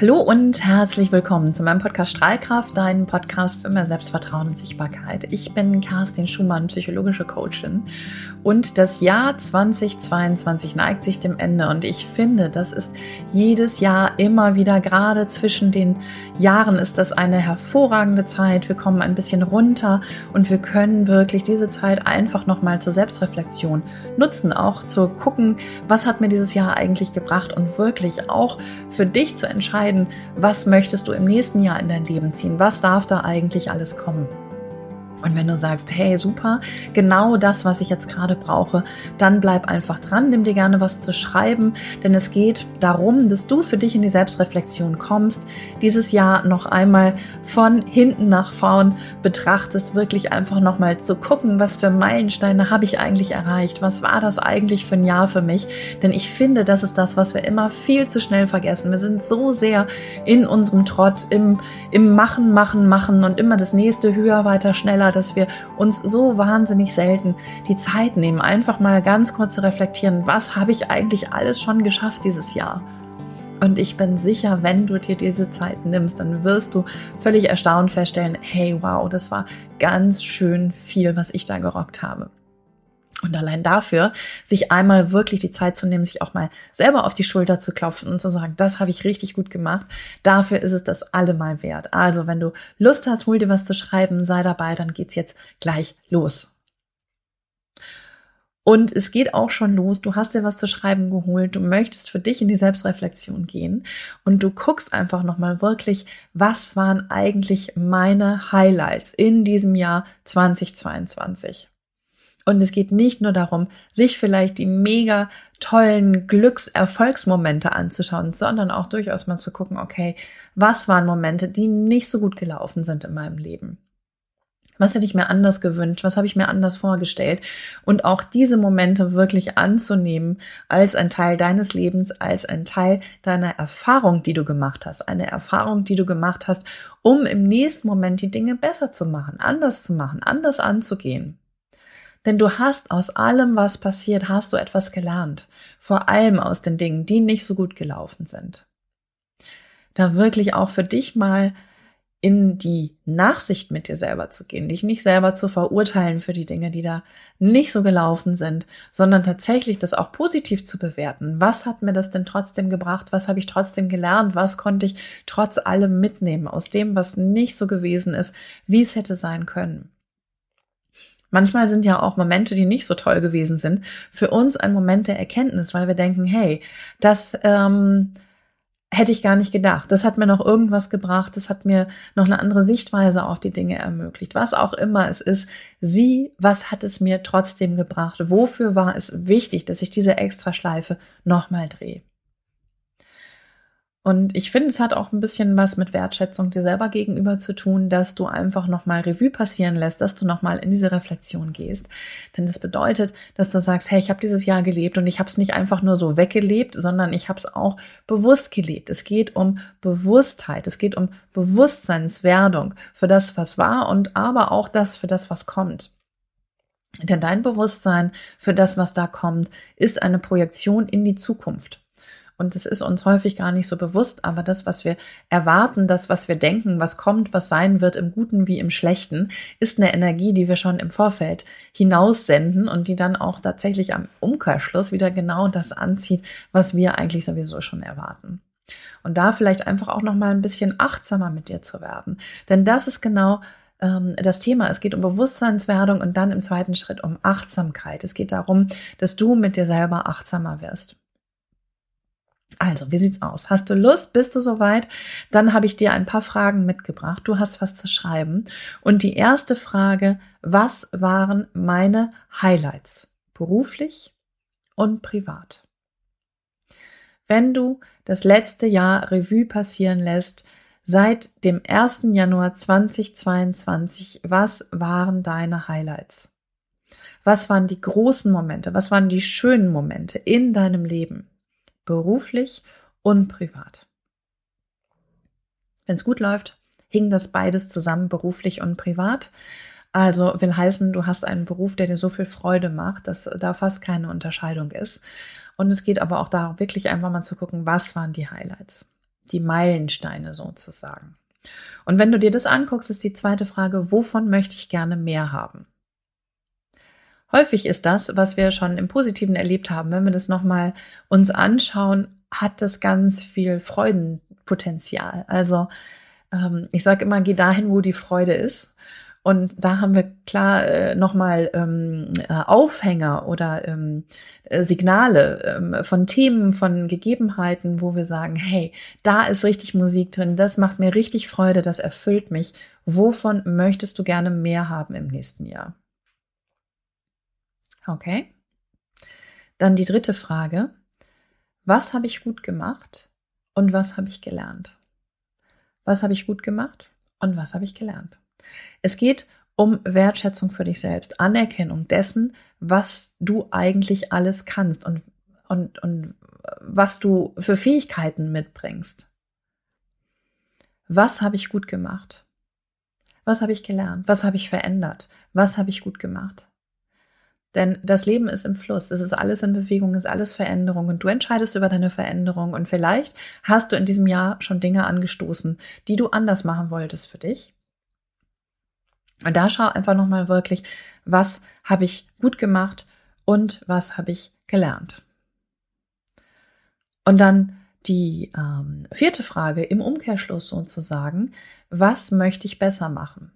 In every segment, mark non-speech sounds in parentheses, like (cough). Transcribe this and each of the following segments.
Hallo und herzlich willkommen zu meinem Podcast Strahlkraft, deinem Podcast für mehr Selbstvertrauen und Sichtbarkeit. Ich bin Kerstin Schumann, psychologische Coachin und das Jahr 2022 neigt sich dem Ende und ich finde, das ist jedes Jahr immer wieder, gerade zwischen den Jahren ist das eine hervorragende Zeit. Wir kommen ein bisschen runter und wir können wirklich diese Zeit einfach nochmal zur Selbstreflexion nutzen, auch zu gucken, was hat mir dieses Jahr eigentlich gebracht und wirklich auch für dich zu entscheiden, entscheiden, was möchtest du im nächsten Jahr in dein Leben ziehen? Was darf da eigentlich alles kommen? Und wenn du sagst, hey, super, genau das, was ich jetzt gerade brauche, dann bleib einfach dran, nimm dir gerne was zu schreiben, denn es geht darum, dass du für dich in die Selbstreflexion kommst, dieses Jahr noch einmal von hinten nach vorn betrachtest, wirklich einfach nochmal zu gucken, was für Meilensteine habe ich eigentlich erreicht, was war das eigentlich für ein Jahr für mich, denn ich finde, das ist das, was wir immer viel zu schnell vergessen. Wir sind so sehr in unserem Trott, im, im Machen, Machen, Machen und immer das nächste höher, weiter, schneller dass wir uns so wahnsinnig selten die Zeit nehmen, einfach mal ganz kurz zu reflektieren, was habe ich eigentlich alles schon geschafft dieses Jahr? Und ich bin sicher, wenn du dir diese Zeit nimmst, dann wirst du völlig erstaunt feststellen, hey, wow, das war ganz schön viel, was ich da gerockt habe. Und allein dafür, sich einmal wirklich die Zeit zu nehmen, sich auch mal selber auf die Schulter zu klopfen und zu sagen, das habe ich richtig gut gemacht, dafür ist es das allemal wert. Also, wenn du Lust hast, hol dir was zu schreiben, sei dabei, dann geht's jetzt gleich los. Und es geht auch schon los. Du hast dir was zu schreiben geholt. Du möchtest für dich in die Selbstreflexion gehen. Und du guckst einfach nochmal wirklich, was waren eigentlich meine Highlights in diesem Jahr 2022? Und es geht nicht nur darum, sich vielleicht die mega tollen Glückserfolgsmomente anzuschauen, sondern auch durchaus mal zu gucken, okay, was waren Momente, die nicht so gut gelaufen sind in meinem Leben? Was hätte ich mir anders gewünscht? Was habe ich mir anders vorgestellt? Und auch diese Momente wirklich anzunehmen als ein Teil deines Lebens, als ein Teil deiner Erfahrung, die du gemacht hast. Eine Erfahrung, die du gemacht hast, um im nächsten Moment die Dinge besser zu machen, anders zu machen, anders anzugehen. Denn du hast aus allem, was passiert, hast du etwas gelernt. Vor allem aus den Dingen, die nicht so gut gelaufen sind. Da wirklich auch für dich mal in die Nachsicht mit dir selber zu gehen, dich nicht selber zu verurteilen für die Dinge, die da nicht so gelaufen sind, sondern tatsächlich das auch positiv zu bewerten. Was hat mir das denn trotzdem gebracht? Was habe ich trotzdem gelernt? Was konnte ich trotz allem mitnehmen aus dem, was nicht so gewesen ist, wie es hätte sein können? Manchmal sind ja auch Momente, die nicht so toll gewesen sind, für uns ein Moment der Erkenntnis, weil wir denken, hey, das ähm, hätte ich gar nicht gedacht. Das hat mir noch irgendwas gebracht, das hat mir noch eine andere Sichtweise auf die Dinge ermöglicht. Was auch immer es ist, sieh, was hat es mir trotzdem gebracht? Wofür war es wichtig, dass ich diese Extraschleife nochmal drehe? Und ich finde, es hat auch ein bisschen was mit Wertschätzung dir selber gegenüber zu tun, dass du einfach nochmal Revue passieren lässt, dass du nochmal in diese Reflexion gehst. Denn das bedeutet, dass du sagst, hey, ich habe dieses Jahr gelebt und ich habe es nicht einfach nur so weggelebt, sondern ich habe es auch bewusst gelebt. Es geht um Bewusstheit, es geht um Bewusstseinswerdung für das, was war und aber auch das für das, was kommt. Denn dein Bewusstsein für das, was da kommt, ist eine Projektion in die Zukunft. Und es ist uns häufig gar nicht so bewusst, aber das, was wir erwarten, das, was wir denken, was kommt, was sein wird, im Guten wie im Schlechten, ist eine Energie, die wir schon im Vorfeld hinaussenden und die dann auch tatsächlich am Umkehrschluss wieder genau das anzieht, was wir eigentlich sowieso schon erwarten. Und da vielleicht einfach auch noch mal ein bisschen achtsamer mit dir zu werden, denn das ist genau ähm, das Thema. Es geht um Bewusstseinswerdung und dann im zweiten Schritt um Achtsamkeit. Es geht darum, dass du mit dir selber achtsamer wirst. Also, wie sieht's aus? Hast du Lust? Bist du soweit? Dann habe ich dir ein paar Fragen mitgebracht. Du hast was zu schreiben. Und die erste Frage, was waren meine Highlights? Beruflich und privat. Wenn du das letzte Jahr Revue passieren lässt, seit dem 1. Januar 2022, was waren deine Highlights? Was waren die großen Momente? Was waren die schönen Momente in deinem Leben? Beruflich und privat. Wenn es gut läuft, hing das beides zusammen, beruflich und privat. Also will heißen, du hast einen Beruf, der dir so viel Freude macht, dass da fast keine Unterscheidung ist. Und es geht aber auch darum, wirklich einfach mal zu gucken, was waren die Highlights. die Meilensteine sozusagen. Und wenn du dir das anguckst, ist die zweite Frage, wovon möchte ich gerne mehr haben? Häufig ist das, was wir schon im Positiven erlebt haben, wenn wir das nochmal uns anschauen, hat das ganz viel Freudenpotenzial. Also ähm, ich sage immer, geh dahin, wo die Freude ist. Und da haben wir klar äh, nochmal ähm, äh, Aufhänger oder ähm, äh, Signale ähm, von Themen, von Gegebenheiten, wo wir sagen, hey, da ist richtig Musik drin, das macht mir richtig Freude, das erfüllt mich. Wovon möchtest du gerne mehr haben im nächsten Jahr? Okay. Dann die dritte Frage. Was habe ich gut gemacht und was habe ich gelernt? Was habe ich gut gemacht und was habe ich gelernt? Es geht um Wertschätzung für dich selbst, Anerkennung dessen, was du eigentlich alles kannst und, und, und was du für Fähigkeiten mitbringst. Was habe ich gut gemacht? Was habe ich gelernt? Was habe ich verändert? Was habe ich gut gemacht? Denn das Leben ist im Fluss. Es ist alles in Bewegung, es ist alles Veränderung und du entscheidest über deine Veränderung und vielleicht hast du in diesem Jahr schon Dinge angestoßen, die du anders machen wolltest für dich. Und da schau einfach nochmal wirklich, was habe ich gut gemacht und was habe ich gelernt. Und dann die ähm, vierte Frage im Umkehrschluss sozusagen, was möchte ich besser machen?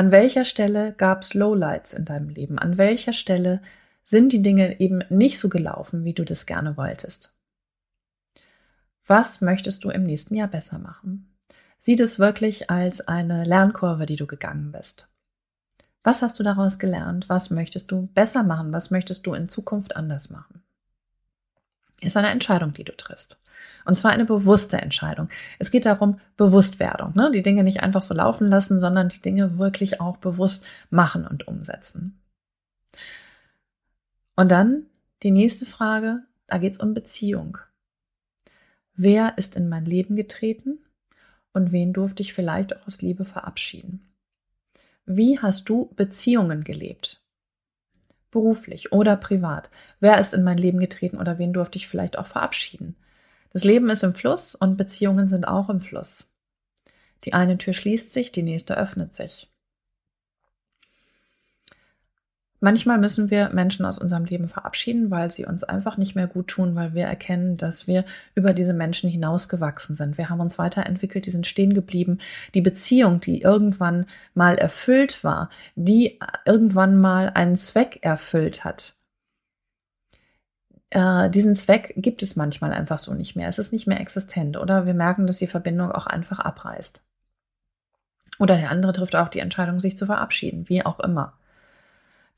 An welcher Stelle gab es Lowlights in deinem Leben? An welcher Stelle sind die Dinge eben nicht so gelaufen, wie du das gerne wolltest? Was möchtest du im nächsten Jahr besser machen? Sieh es wirklich als eine Lernkurve, die du gegangen bist. Was hast du daraus gelernt? Was möchtest du besser machen? Was möchtest du in Zukunft anders machen? Ist eine Entscheidung, die du triffst. Und zwar eine bewusste Entscheidung. Es geht darum, Bewusstwerdung, ne? die Dinge nicht einfach so laufen lassen, sondern die Dinge wirklich auch bewusst machen und umsetzen. Und dann die nächste Frage, da geht es um Beziehung. Wer ist in mein Leben getreten und wen durfte ich vielleicht auch aus Liebe verabschieden? Wie hast du Beziehungen gelebt? Beruflich oder privat? Wer ist in mein Leben getreten oder wen durfte ich vielleicht auch verabschieden? Das Leben ist im Fluss und Beziehungen sind auch im Fluss. Die eine Tür schließt sich, die nächste öffnet sich. Manchmal müssen wir Menschen aus unserem Leben verabschieden, weil sie uns einfach nicht mehr gut tun, weil wir erkennen, dass wir über diese Menschen hinausgewachsen sind. Wir haben uns weiterentwickelt, die sind stehen geblieben. Die Beziehung, die irgendwann mal erfüllt war, die irgendwann mal einen Zweck erfüllt hat, äh, diesen Zweck gibt es manchmal einfach so nicht mehr. Es ist nicht mehr existent oder wir merken, dass die Verbindung auch einfach abreißt. Oder der andere trifft auch die Entscheidung, sich zu verabschieden, wie auch immer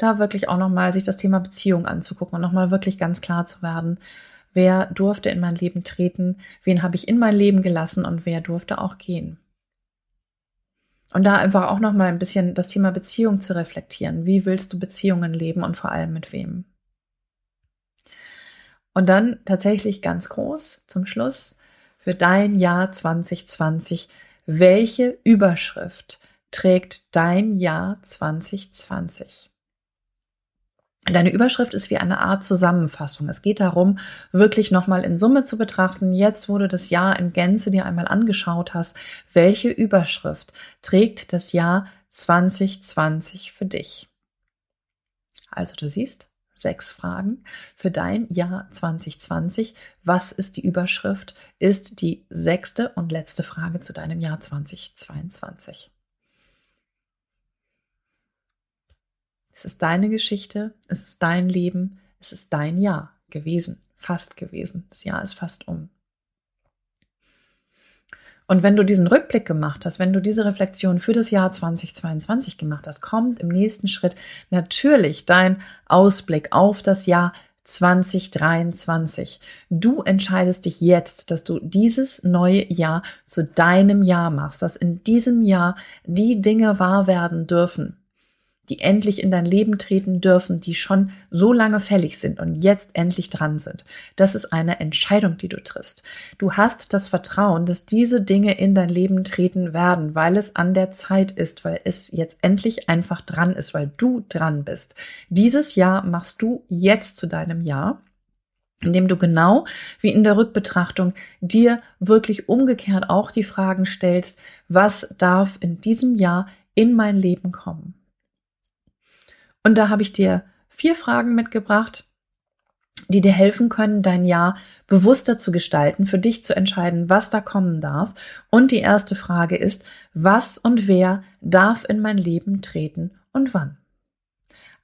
da wirklich auch nochmal sich das Thema Beziehung anzugucken und nochmal wirklich ganz klar zu werden, wer durfte in mein Leben treten, wen habe ich in mein Leben gelassen und wer durfte auch gehen. Und da einfach auch nochmal ein bisschen das Thema Beziehung zu reflektieren. Wie willst du Beziehungen leben und vor allem mit wem? Und dann tatsächlich ganz groß zum Schluss für dein Jahr 2020. Welche Überschrift trägt dein Jahr 2020? Deine Überschrift ist wie eine Art Zusammenfassung. Es geht darum, wirklich nochmal in Summe zu betrachten, jetzt wo du das Jahr in Gänze dir einmal angeschaut hast, welche Überschrift trägt das Jahr 2020 für dich? Also du siehst, sechs Fragen für dein Jahr 2020. Was ist die Überschrift? Ist die sechste und letzte Frage zu deinem Jahr 2022. Es ist deine Geschichte, es ist dein Leben, es ist dein Jahr gewesen, fast gewesen. Das Jahr ist fast um. Und wenn du diesen Rückblick gemacht hast, wenn du diese Reflexion für das Jahr 2022 gemacht hast, kommt im nächsten Schritt natürlich dein Ausblick auf das Jahr 2023. Du entscheidest dich jetzt, dass du dieses neue Jahr zu deinem Jahr machst, dass in diesem Jahr die Dinge wahr werden dürfen, die endlich in dein Leben treten dürfen, die schon so lange fällig sind und jetzt endlich dran sind. Das ist eine Entscheidung, die du triffst. Du hast das Vertrauen, dass diese Dinge in dein Leben treten werden, weil es an der Zeit ist, weil es jetzt endlich einfach dran ist, weil du dran bist. Dieses Jahr machst du jetzt zu deinem Jahr. indem du genau wie in der Rückbetrachtung dir wirklich umgekehrt auch die Fragen stellst, was darf in diesem Jahr in mein Leben kommen? Und da habe ich dir vier Fragen mitgebracht, die dir helfen können, dein Jahr bewusster zu gestalten, für dich zu entscheiden, was da kommen darf. Und die erste Frage ist, was und wer darf in mein Leben treten und wann?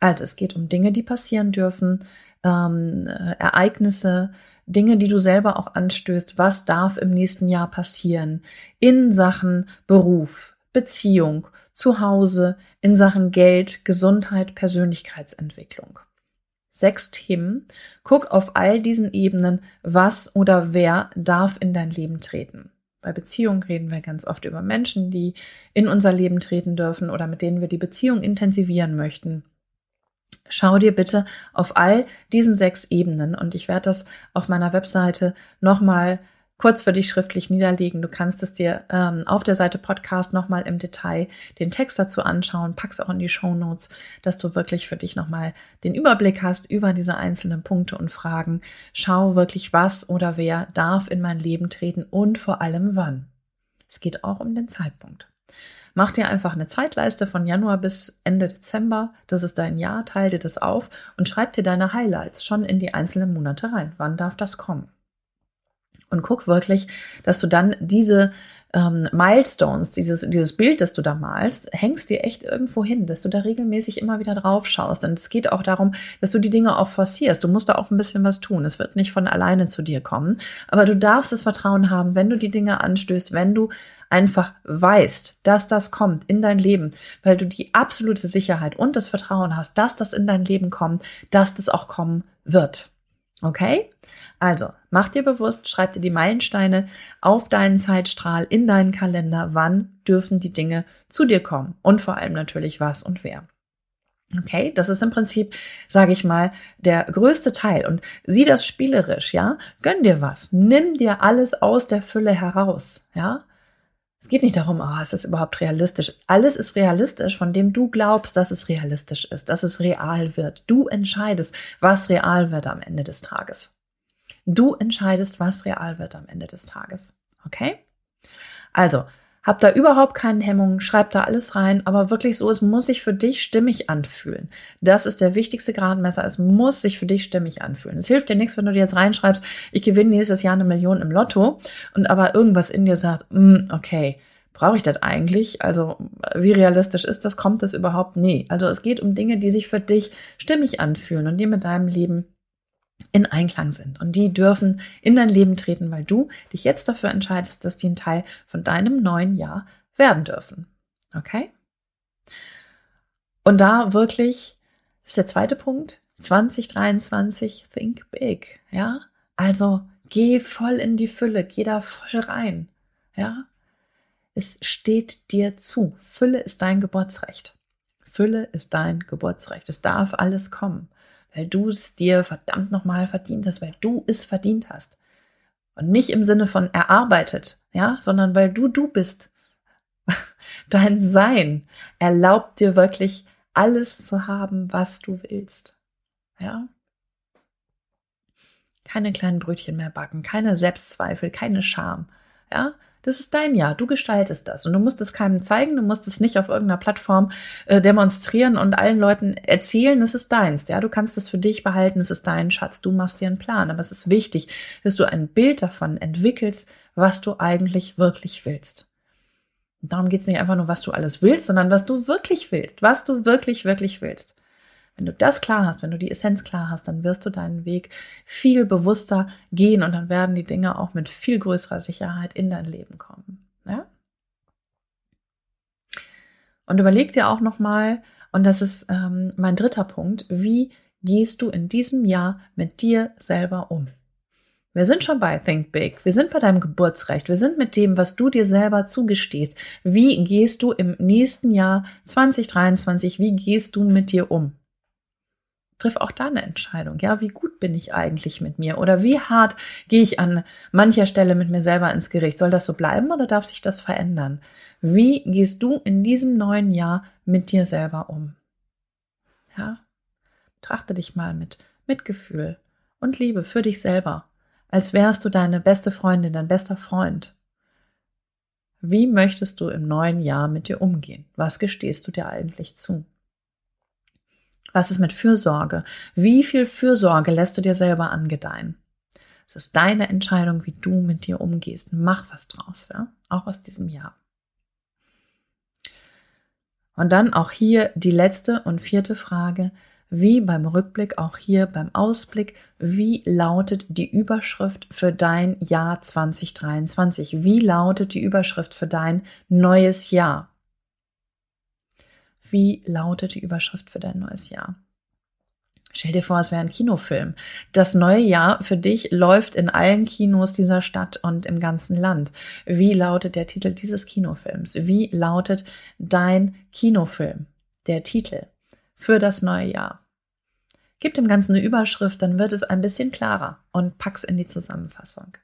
Also es geht um Dinge, die passieren dürfen, ähm, äh, Ereignisse, Dinge, die du selber auch anstößt. Was darf im nächsten Jahr passieren in Sachen Beruf, Beziehung, Zuhause, in Sachen Geld, Gesundheit, Persönlichkeitsentwicklung? Sechs Themen. Guck auf all diesen Ebenen, was oder wer darf in dein Leben treten. Bei Beziehungen reden wir ganz oft über Menschen, die in unser Leben treten dürfen oder mit denen wir die Beziehung intensivieren möchten. Schau dir bitte auf all diesen sechs Ebenen und ich werde das auf meiner Webseite nochmal kurz für dich schriftlich niederlegen. Du kannst es dir ähm, auf der Seite Podcast nochmal im Detail den Text dazu anschauen, pack's auch in die Show Notes, dass du wirklich für dich nochmal den Überblick hast über diese einzelnen Punkte und Fragen. Schau wirklich, was oder wer darf in mein Leben treten und vor allem wann. Es geht auch um den Zeitpunkt. Mach dir einfach eine Zeitleiste von Januar bis Ende Dezember. Das ist dein Jahr. Teil dir das auf und schreib dir deine Highlights schon in die einzelnen Monate rein. Wann darf das kommen? Und guck wirklich, dass du dann diese ähm, Milestones, dieses, dieses Bild, das du da malst, hängst dir echt irgendwo hin, dass du da regelmäßig immer wieder drauf schaust. Und es geht auch darum, dass du die Dinge auch forcierst. Du musst da auch ein bisschen was tun. Es wird nicht von alleine zu dir kommen. Aber du darfst das Vertrauen haben, wenn du die Dinge anstößt, wenn du einfach weißt, dass das kommt in dein Leben, weil du die absolute Sicherheit und das Vertrauen hast, dass das in dein Leben kommt, dass das auch kommen wird. Okay? Also, mach dir bewusst, schreib dir die Meilensteine auf deinen Zeitstrahl in deinen Kalender. Wann dürfen die Dinge zu dir kommen? Und vor allem natürlich was und wer. Okay, das ist im Prinzip, sage ich mal, der größte Teil. Und sieh das spielerisch, ja? Gönn dir was. Nimm dir alles aus der Fülle heraus, ja? Es geht nicht darum, oh, ist das überhaupt realistisch? Alles ist realistisch, von dem du glaubst, dass es realistisch ist, dass es real wird. Du entscheidest, was real wird am Ende des Tages. Du entscheidest, was real wird am Ende des Tages. Okay? Also, hab da überhaupt keine Hemmungen, schreib da alles rein, aber wirklich so, es muss sich für dich stimmig anfühlen. Das ist der wichtigste Gradmesser. Es muss sich für dich stimmig anfühlen. Es hilft dir nichts, wenn du dir jetzt reinschreibst, ich gewinne nächstes Jahr eine Million im Lotto und aber irgendwas in dir sagt, mm, okay, brauche ich das eigentlich? Also, wie realistisch ist das? Kommt das überhaupt? Nee. Also, es geht um Dinge, die sich für dich stimmig anfühlen und die mit deinem Leben in Einklang sind. Und die dürfen in dein Leben treten, weil du dich jetzt dafür entscheidest, dass die ein Teil von deinem neuen Jahr werden dürfen. Okay? Und da wirklich ist der zweite Punkt, 2023, think big, ja? Also geh voll in die Fülle, geh da voll rein, ja? Es steht dir zu. Fülle ist dein Geburtsrecht. Fülle ist dein Geburtsrecht. Es darf alles kommen weil du es dir verdammt nochmal verdient hast, weil du es verdient hast. Und nicht im Sinne von erarbeitet, ja, sondern weil du du bist. (laughs) Dein Sein erlaubt dir wirklich alles zu haben, was du willst. Ja? Keine kleinen Brötchen mehr backen, keine Selbstzweifel, keine Scham. Ja? Das ist dein Jahr. Du gestaltest das. Und du musst es keinem zeigen. Du musst es nicht auf irgendeiner Plattform äh, demonstrieren und allen Leuten erzählen, es ist deins. Ja, du kannst es für dich behalten. Es ist dein Schatz. Du machst dir einen Plan. Aber es ist wichtig, dass du ein Bild davon entwickelst, was du eigentlich wirklich willst. Und darum geht es nicht einfach nur, was du alles willst, sondern was du wirklich willst. Was du wirklich, wirklich willst. Wenn du das klar hast, wenn du die Essenz klar hast, dann wirst du deinen Weg viel bewusster gehen und dann werden die Dinge auch mit viel größerer Sicherheit in dein Leben kommen. Ja? Und überleg dir auch nochmal, und das ist ähm, mein dritter Punkt, wie gehst du in diesem Jahr mit dir selber um? Wir sind schon bei Think Big. Wir sind bei deinem Geburtsrecht. Wir sind mit dem, was du dir selber zugestehst. Wie gehst du im nächsten Jahr 2023, wie gehst du mit dir um? Triff auch da eine Entscheidung. Ja, wie gut bin ich eigentlich mit mir? Oder wie hart gehe ich an mancher Stelle mit mir selber ins Gericht? Soll das so bleiben oder darf sich das verändern? Wie gehst du in diesem neuen Jahr mit dir selber um? Ja, betrachte dich mal mit Mitgefühl und Liebe für dich selber, als wärst du deine beste Freundin, dein bester Freund. Wie möchtest du im neuen Jahr mit dir umgehen? Was gestehst du dir eigentlich zu? Was ist mit Fürsorge? Wie viel Fürsorge lässt du dir selber angedeihen? Es ist deine Entscheidung, wie du mit dir umgehst. Mach was draus, ja? Auch aus diesem Jahr. Und dann auch hier die letzte und vierte Frage. Wie beim Rückblick, auch hier beim Ausblick, wie lautet die Überschrift für dein Jahr 2023? Wie lautet die Überschrift für dein neues Jahr? Wie lautet die Überschrift für dein neues Jahr? Stell dir vor, es wäre ein Kinofilm. Das neue Jahr für dich läuft in allen Kinos dieser Stadt und im ganzen Land. Wie lautet der Titel dieses Kinofilms? Wie lautet dein Kinofilm? Der Titel für das neue Jahr. Gib dem Ganzen eine Überschrift, dann wird es ein bisschen klarer und pack's in die Zusammenfassung.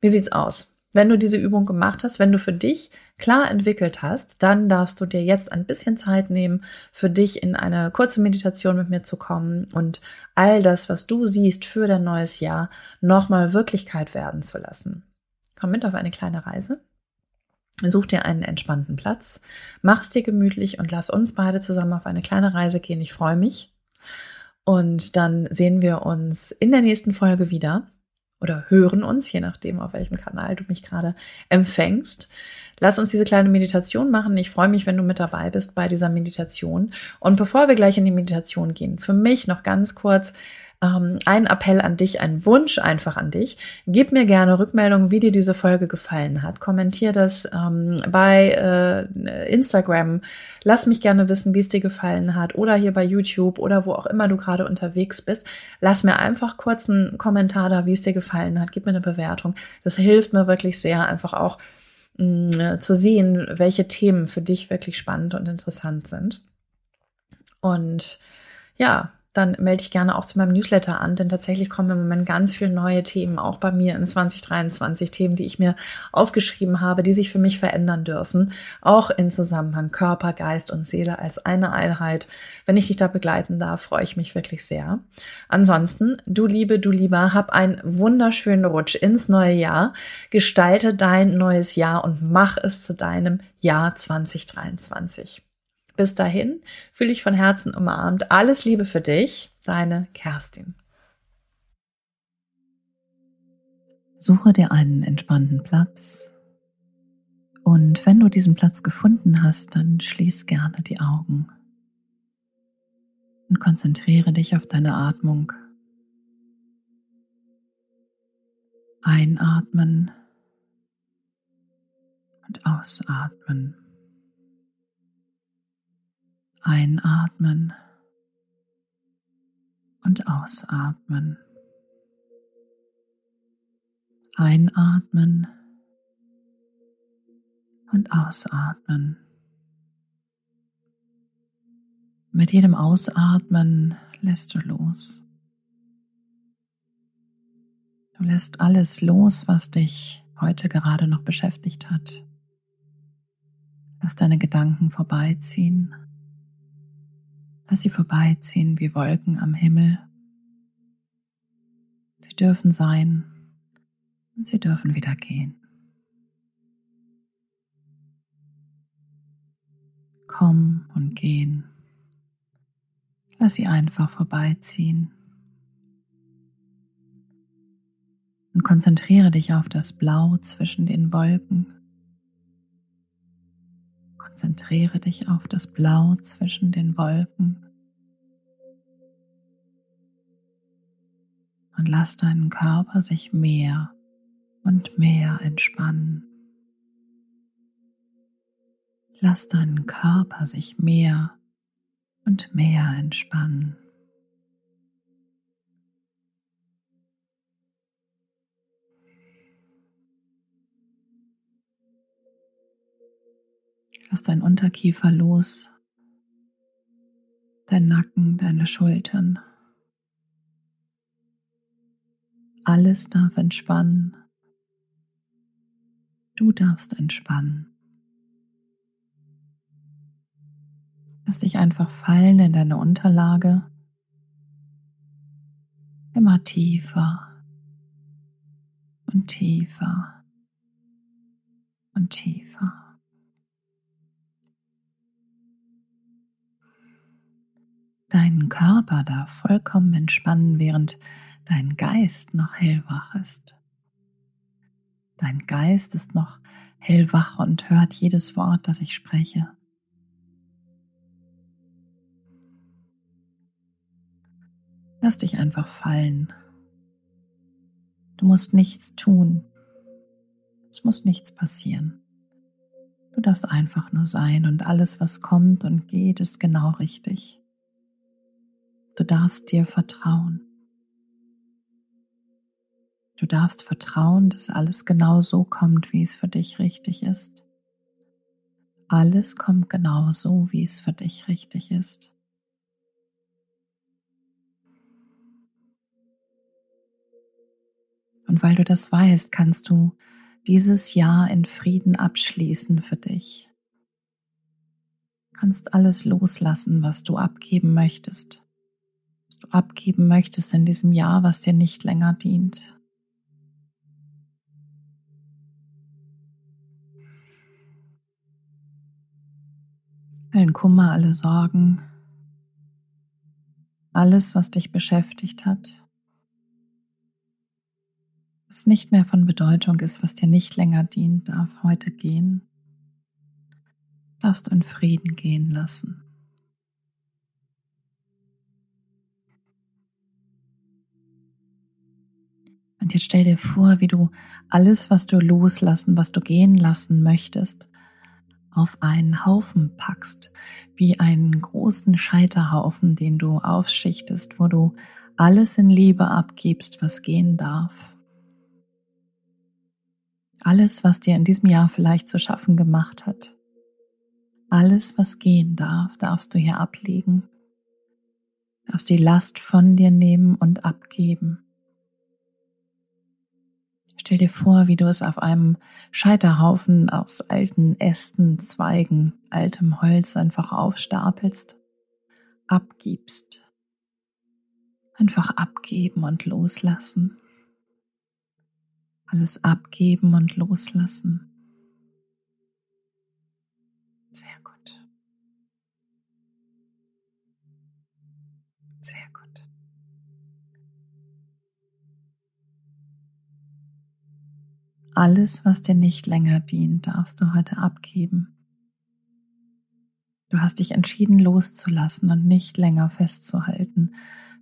Wie sieht's aus? Wenn du diese Übung gemacht hast, wenn du für dich klar entwickelt hast, dann darfst du dir jetzt ein bisschen Zeit nehmen, für dich in eine kurze Meditation mit mir zu kommen und all das, was du siehst für dein neues Jahr, nochmal Wirklichkeit werden zu lassen. Komm mit auf eine kleine Reise. Such dir einen entspannten Platz, mach's dir gemütlich und lass uns beide zusammen auf eine kleine Reise gehen. Ich freue mich. Und dann sehen wir uns in der nächsten Folge wieder oder hören uns, je nachdem, auf welchem Kanal du mich gerade empfängst. Lass uns diese kleine Meditation machen. Ich freue mich, wenn du mit dabei bist bei dieser Meditation. Und bevor wir gleich in die Meditation gehen, für mich noch ganz kurz ähm, ein Appell an dich, ein Wunsch einfach an dich. Gib mir gerne Rückmeldung, wie dir diese Folge gefallen hat. Kommentier das ähm, bei äh, Instagram. Lass mich gerne wissen, wie es dir gefallen hat. Oder hier bei YouTube oder wo auch immer du gerade unterwegs bist. Lass mir einfach kurz einen Kommentar da, wie es dir gefallen hat. Gib mir eine Bewertung. Das hilft mir wirklich sehr, einfach auch mh, mm, zu sehen, welche Themen für dich wirklich spannend und interessant sind. Und ja, dann melde dich gerne auch zu meinem Newsletter an, denn tatsächlich kommen im Moment ganz viele neue Themen, auch bei mir in 2023, Themen, die ich mir aufgeschrieben habe, die sich für mich verändern dürfen, auch in Zusammenhang Körper, Geist und Seele als eine Einheit. Wenn ich dich da begleiten darf, freue ich mich wirklich sehr. Ansonsten, du Liebe, du Lieber, hab einen wunderschönen Rutsch ins neue Jahr, gestalte dein neues Jahr und mach es zu deinem Jahr 2023. Bis dahin fühle ich von Herzen umarmt. Alles Liebe für dich, deine Kerstin. Suche dir einen entspannten Platz. Und wenn du diesen Platz gefunden hast, dann schließ gerne die Augen und konzentriere dich auf deine Atmung. Einatmen und ausatmen. Einatmen und ausatmen. Einatmen und ausatmen. Mit jedem Ausatmen lässt du los. Du lässt alles los, was dich heute gerade noch beschäftigt hat. Lass deine Gedanken vorbeiziehen. Lass sie vorbeiziehen wie Wolken am Himmel. Sie dürfen sein und sie dürfen wieder gehen. Kommen und gehen. Lass sie einfach vorbeiziehen. Und konzentriere dich auf das Blau zwischen den Wolken. Konzentriere dich auf das Blau zwischen den Wolken und lass deinen Körper sich mehr und mehr entspannen. Lass deinen Körper sich mehr und mehr entspannen. Lass dein Unterkiefer los, dein Nacken, deine Schultern. Alles darf entspannen. Du darfst entspannen. Lass dich einfach fallen in deine Unterlage. immer tiefer und tiefer und tiefer. Deinen Körper darf vollkommen entspannen, während dein Geist noch hellwach ist. Dein Geist ist noch hellwach und hört jedes Wort, das ich spreche. Lass dich einfach fallen. Du musst nichts tun. Es muss nichts passieren. Du darfst einfach nur sein und alles, was kommt und geht, ist genau richtig. Du darfst dir vertrauen. Du darfst vertrauen, dass alles genau so kommt, wie es für dich richtig ist. Alles kommt genau so, wie es für dich richtig ist. Und weil du das weißt, kannst du dieses Jahr in Frieden abschließen für dich. Kannst alles loslassen, was du abgeben möchtest. Abgeben möchtest in diesem Jahr, was dir nicht länger dient. Allen Kummer, alle Sorgen, alles, was dich beschäftigt hat was nicht mehr von Bedeutung ist, was dir nicht länger dient, darf heute gehen. Darfst du in Frieden gehen lassen. Und jetzt stell dir vor, wie du alles, was du loslassen, was du gehen lassen möchtest, auf einen Haufen packst, wie einen großen Scheiterhaufen, den du aufschichtest, wo du alles in Liebe abgibst, was gehen darf. Alles, was dir in diesem Jahr vielleicht zu schaffen gemacht hat. Alles, was gehen darf, darfst du hier ablegen. Darfst die Last von dir nehmen und abgeben. Stell dir vor, wie du es auf einem Scheiterhaufen aus alten Ästen, Zweigen, altem Holz einfach aufstapelst, abgibst. Einfach abgeben und loslassen alles abgeben und loslassen. Sehr gut. Sehr gut. Alles, was dir nicht länger dient, darfst du heute abgeben. Du hast dich entschieden loszulassen und nicht länger festzuhalten.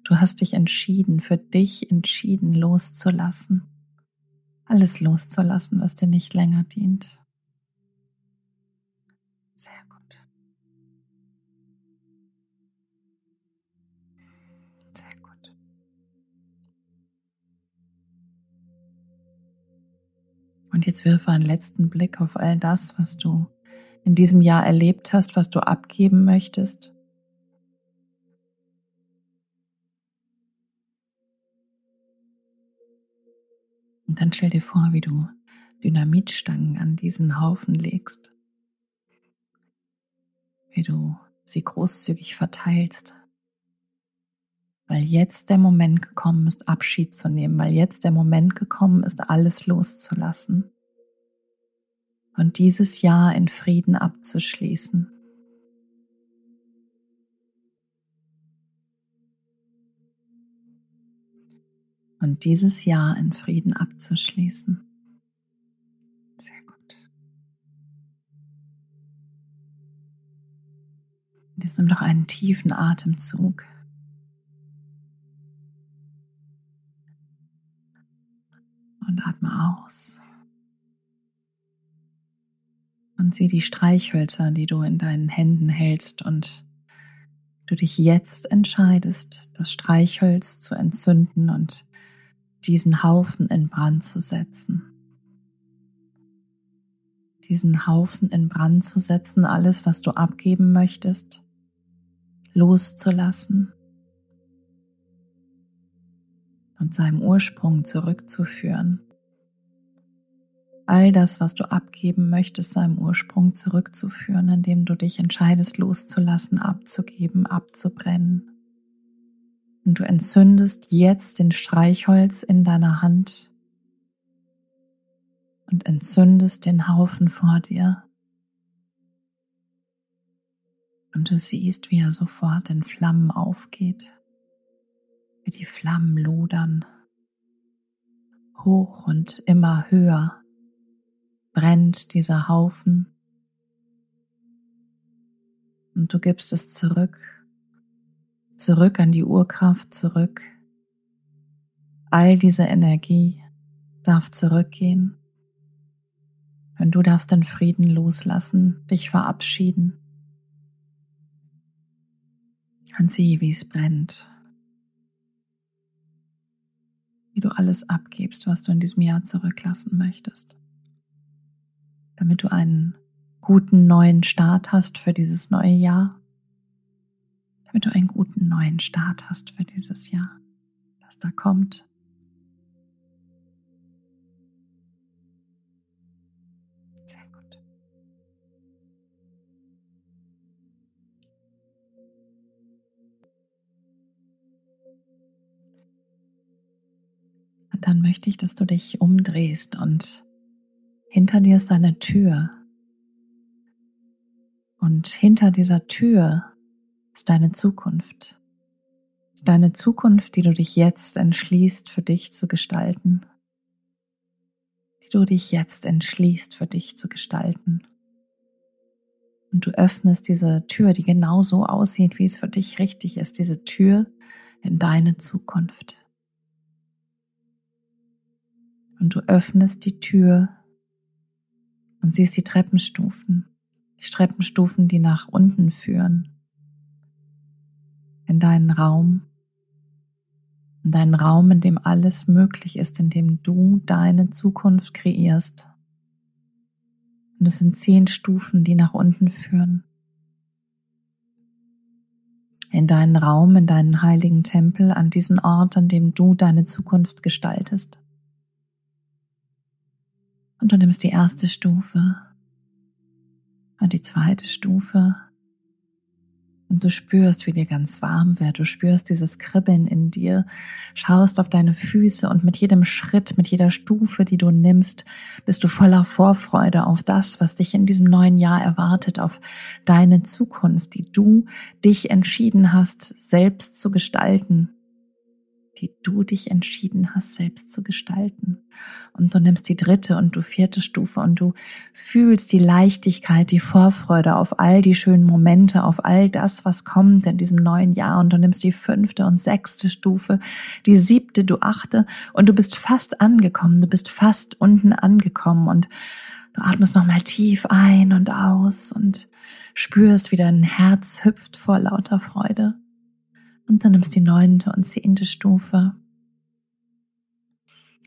Du hast dich entschieden, für dich entschieden loszulassen alles loszulassen, was dir nicht länger dient. Sehr gut. Und jetzt wirfe einen letzten Blick auf all das, was du in diesem Jahr erlebt hast, was du abgeben möchtest. Und dann stell dir vor, wie du Dynamitstangen an diesen Haufen legst, wie du sie großzügig verteilst, weil jetzt der Moment gekommen ist, Abschied zu nehmen, weil jetzt der Moment gekommen ist, alles loszulassen und dieses Jahr in Frieden abzuschließen. und dieses Jahr in Frieden abzuschließen. Sehr gut. Jetzt nimm doch einen tiefen Atemzug. Und atme aus. Und sieh die Streichhölzer, die du in deinen Händen hältst und du dich jetzt entscheidest, das Streichholz zu entzünden und diesen Haufen in Brand zu setzen. Diesen Haufen in Brand zu setzen, alles, was du abgeben möchtest, loszulassen und seinem Ursprung zurückzuführen. All das, was du abgeben möchtest, seinem Ursprung zurückzuführen, indem du dich entscheidest, loszulassen, abzugeben, abzubrennen Und du entzündest jetzt den Streichholz in deiner Hand und entzündest den Haufen vor dir. Und du siehst, wie er sofort in Flammen aufgeht, wie die Flammen lodern, hoch und immer höher brennt dieser Haufen. Und du gibst es zurück, zurück an die Urkraft, zurück. All diese Energie darf zurückgehen. Und du darfst den Frieden loslassen, dich verabschieden. Und sieh, wie es brennt. Wie du alles abgibst, was du in diesem Jahr zurücklassen möchtest. Damit du einen guten neuen Start hast für dieses neue Jahr. Damit du einen guten neuen Start hast für dieses Jahr, das da kommt. Dann möchte ich, dass du dich umdrehst und hinter dir ist eine Tür. Und hinter dieser Tür ist deine Zukunft. Ist deine Zukunft, die du dich jetzt entschließt für dich zu gestalten. Die du dich jetzt entschließt für dich zu gestalten. Und du öffnest diese Tür, die genau so aussieht, wie es für dich richtig ist, diese Tür in deine Zukunft. Und du öffnest die Tür und siehst die Treppenstufen, die Treppenstufen, die nach unten führen, in deinen Raum, in deinen Raum, in dem alles möglich ist, in dem du deine Zukunft kreierst. Und es sind zehn Stufen, die nach unten führen. In deinen Raum, in deinen heiligen Tempel, an diesen Ort, an dem du deine Zukunft gestaltest. Und du nimmst die erste Stufe. Und die zweite Stufe. Und du spürst, wie dir ganz warm wird. Du spürst dieses Kribbeln in dir, schaust auf deine Füße und mit jedem Schritt, mit jeder Stufe, die du nimmst, bist du voller Vorfreude auf das, was dich in diesem neuen Jahr erwartet, auf deine Zukunft, die du dich entschieden hast, selbst zu gestalten die du dich entschieden hast, selbst zu gestalten. Und du nimmst die dritte und du vierte Stufe und du fühlst die Leichtigkeit, die Vorfreude auf all die schönen Momente, auf all das, was kommt in diesem neuen Jahr. Und du nimmst die fünfte und sechste Stufe, die siebte, du achte und du bist fast angekommen. Du bist fast unten angekommen und du atmest nochmal tief ein und aus und spürst, wie dein Herz hüpft vor lauter Freude. Und du nimmst die neunte und zehnte Stufe.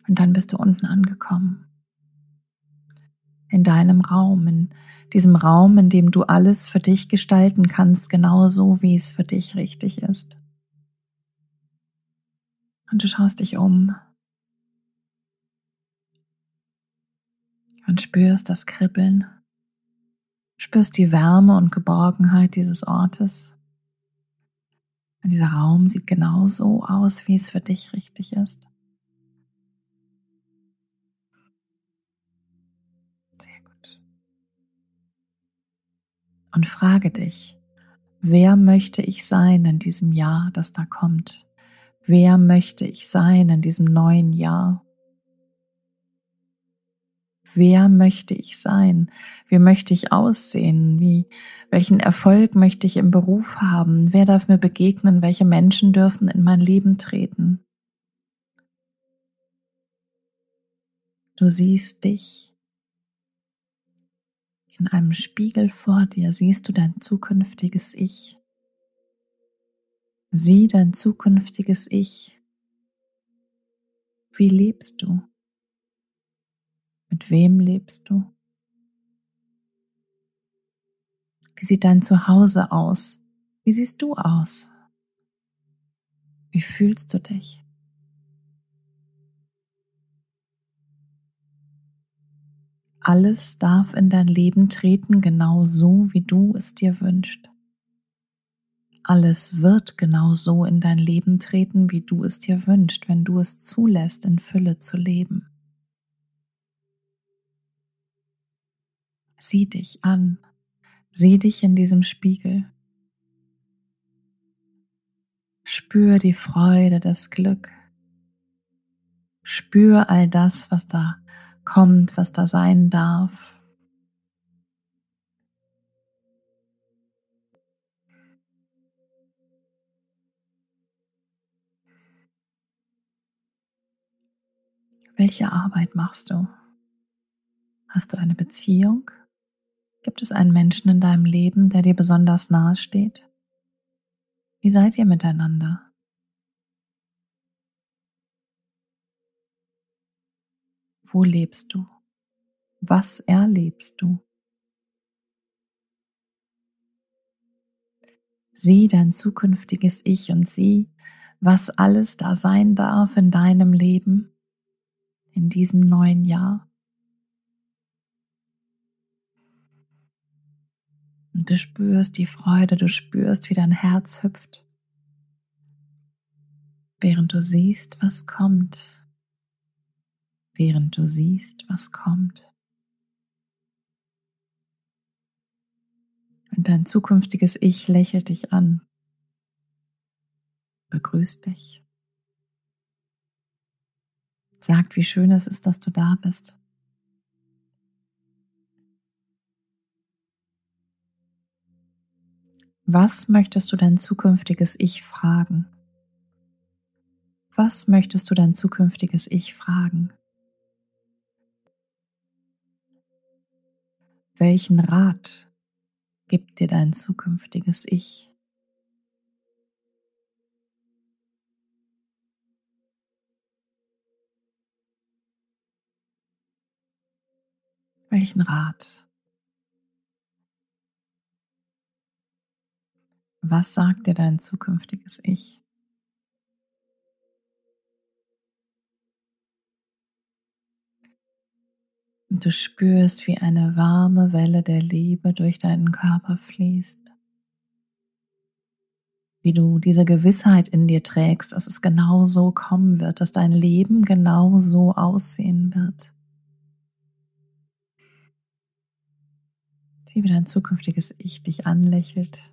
Und dann bist du unten angekommen. In deinem Raum, in diesem Raum, in dem du alles für dich gestalten kannst, genau so, wie es für dich richtig ist. Und du schaust dich um und spürst das Kribbeln, spürst die Wärme und Geborgenheit dieses Ortes. Und dieser Raum sieht genau so aus, wie es für dich richtig ist. Sehr gut. Und frage dich, wer möchte ich sein in diesem Jahr, das da kommt? Wer möchte ich sein in diesem neuen Jahr? Wer möchte ich sein? Wie möchte ich aussehen? Wie, welchen Erfolg möchte ich im Beruf haben? Wer darf mir begegnen? Welche Menschen dürfen in mein Leben treten? Du siehst dich in einem Spiegel vor dir, siehst du dein zukünftiges Ich. Sieh dein zukünftiges Ich. Wie lebst du? Mit wem lebst du? Wie sieht dein Zuhause aus? Wie siehst du aus? Wie fühlst du dich? Alles darf in dein Leben treten, genau so, wie du es dir wünschst. Alles wird genau so in dein Leben treten, wie du es dir wünschst, wenn du es zulässt, in Fülle zu leben. Sieh dich an, sieh dich in diesem Spiegel. Spür die Freude, das Glück. Spür all das, was da kommt, was da sein darf. Welche Arbeit machst du? Hast du eine Beziehung? Gibt es einen Menschen in deinem Leben, der dir besonders nahe steht? Wie seid ihr miteinander? Wo lebst du? Was erlebst du? Sieh dein zukünftiges Ich und sieh, was alles da sein darf in deinem Leben, in diesem neuen Jahr. Und du spürst die Freude, du spürst, wie dein Herz hüpft, während du siehst, was kommt, während du siehst, was kommt. Und dein zukünftiges Ich lächelt dich an, begrüßt dich, sagt, wie schön es ist, dass du da bist. Was möchtest du dein zukünftiges Ich fragen? Was möchtest du dein zukünftiges Ich fragen? Welchen Rat gibt dir dein zukünftiges Ich? Welchen Rat? Was sagt dir dein zukünftiges Ich? Und du spürst, wie eine warme Welle der Liebe durch deinen Körper fließt. Wie du diese Gewissheit in dir trägst, dass es genau so kommen wird, dass dein Leben genau so aussehen wird. Sieh, wie dein zukünftiges Ich dich anlächelt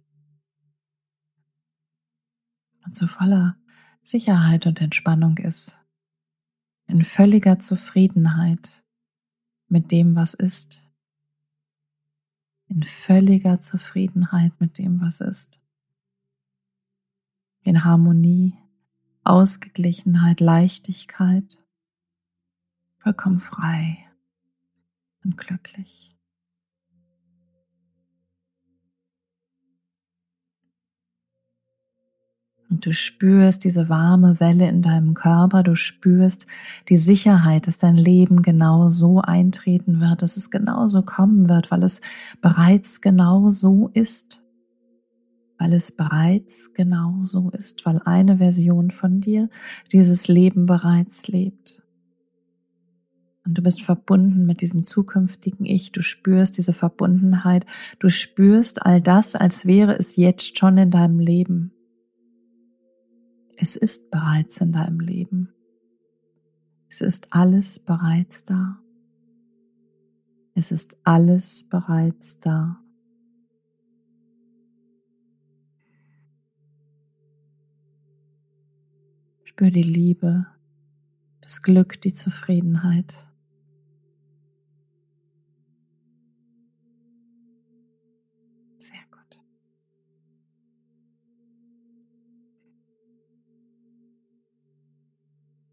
und so voller Sicherheit und Entspannung ist, in völliger Zufriedenheit mit dem, was ist, in völliger Zufriedenheit mit dem, was ist, in Harmonie, Ausgeglichenheit, Leichtigkeit, vollkommen frei und glücklich. Und du spürst diese warme Welle in deinem Körper, du spürst die Sicherheit, dass dein Leben genau so eintreten wird, dass es genau so kommen wird, weil es bereits genau so ist. Weil es bereits genau so ist, weil eine Version von dir dieses Leben bereits lebt. Und du bist verbunden mit diesem zukünftigen Ich. Du spürst diese Verbundenheit. Du spürst all das, als wäre es jetzt schon in deinem Leben. Es ist bereits in deinem Leben. Es ist alles bereits da. Es ist alles bereits da. Spür die Liebe, das Glück, die Zufriedenheit.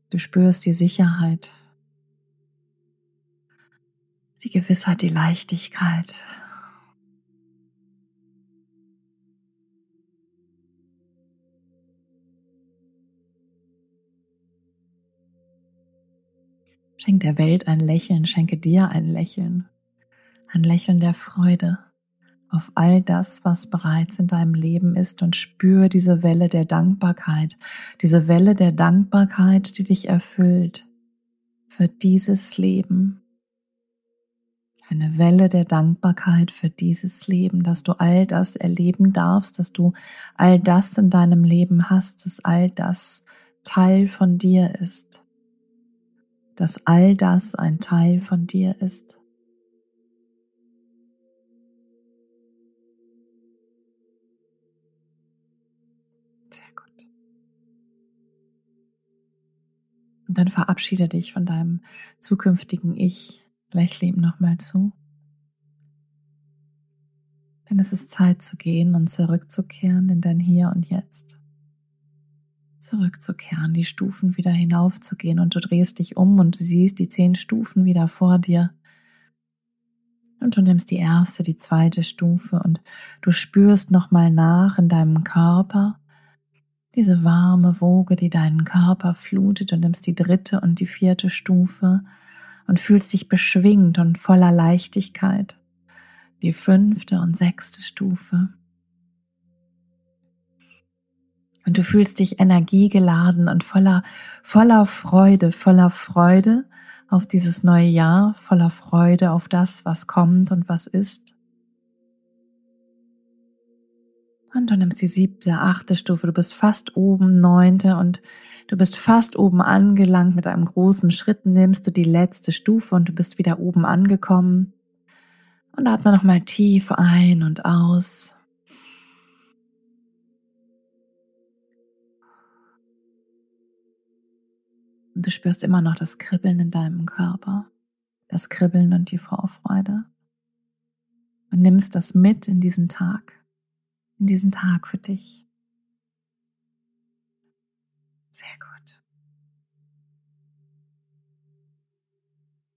Du spürst die Sicherheit, die Gewissheit, die Leichtigkeit. Schenk der Welt ein Lächeln, schenke dir ein Lächeln, ein Lächeln der Freude auf all das, was bereits in deinem Leben ist und spür diese Welle der Dankbarkeit, diese Welle der Dankbarkeit, die dich erfüllt für dieses Leben, Eine Welle der Dankbarkeit für dieses Leben, dass du all das erleben darfst, dass du all das in deinem Leben hast, dass all das Teil von dir ist. Dass all das ein Teil von dir ist. Dann verabschiede dich von deinem zukünftigen Ich. Lächle ihm nochmal zu. Denn es ist Zeit zu gehen und zurückzukehren in dein Hier und Jetzt. Zurückzukehren, die Stufen wieder hinaufzugehen und du drehst dich um und du siehst die zehn Stufen wieder vor dir. Und du nimmst die erste, die zweite Stufe und du spürst nochmal nach in deinem Körper, diese warme Woge, die deinen Körper flutet und nimmst die dritte und die vierte Stufe und fühlst dich beschwingt und voller Leichtigkeit. Die fünfte und sechste Stufe. Und du fühlst dich energiegeladen und voller, voller Freude, voller Freude auf dieses neue Jahr, voller Freude auf das, was kommt und was ist. Und du nimmst die siebte, achte Stufe, du bist fast oben, neunte und du bist fast oben angelangt. Mit einem großen Schritt nimmst du die letzte Stufe und du bist wieder oben angekommen. Und atme nochmal tief ein und aus. Und du spürst immer noch das Kribbeln in deinem Körper, das Kribbeln und die Vorfreude. Und nimmst das mit in diesen Tag in diesem Tag für dich. Sehr gut.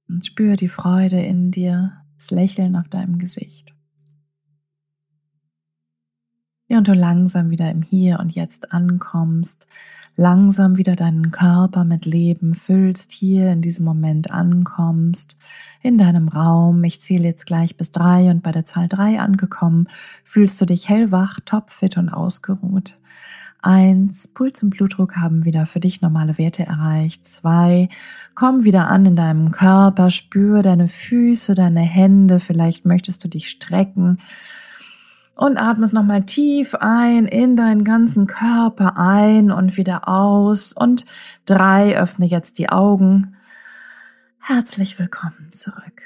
Und spür die Freude in dir, das Lächeln auf deinem Gesicht. Während du langsam wieder im Hier und Jetzt ankommst, langsam wieder deinen Körper mit Leben füllst, hier in diesem Moment ankommst, in deinem Raum. Ich zähle jetzt gleich bis drei und bei der Zahl drei angekommen, fühlst du dich hellwach, topfit und ausgeruht. Eins, Puls und Blutdruck haben wieder für dich normale Werte erreicht. Zwei, komm wieder an in deinem Körper, spür deine Füße, deine Hände, vielleicht möchtest du dich strecken und atmest nochmal tief ein in deinen ganzen Körper ein und wieder aus. Und drei, öffne jetzt die Augen. Herzlich willkommen zurück.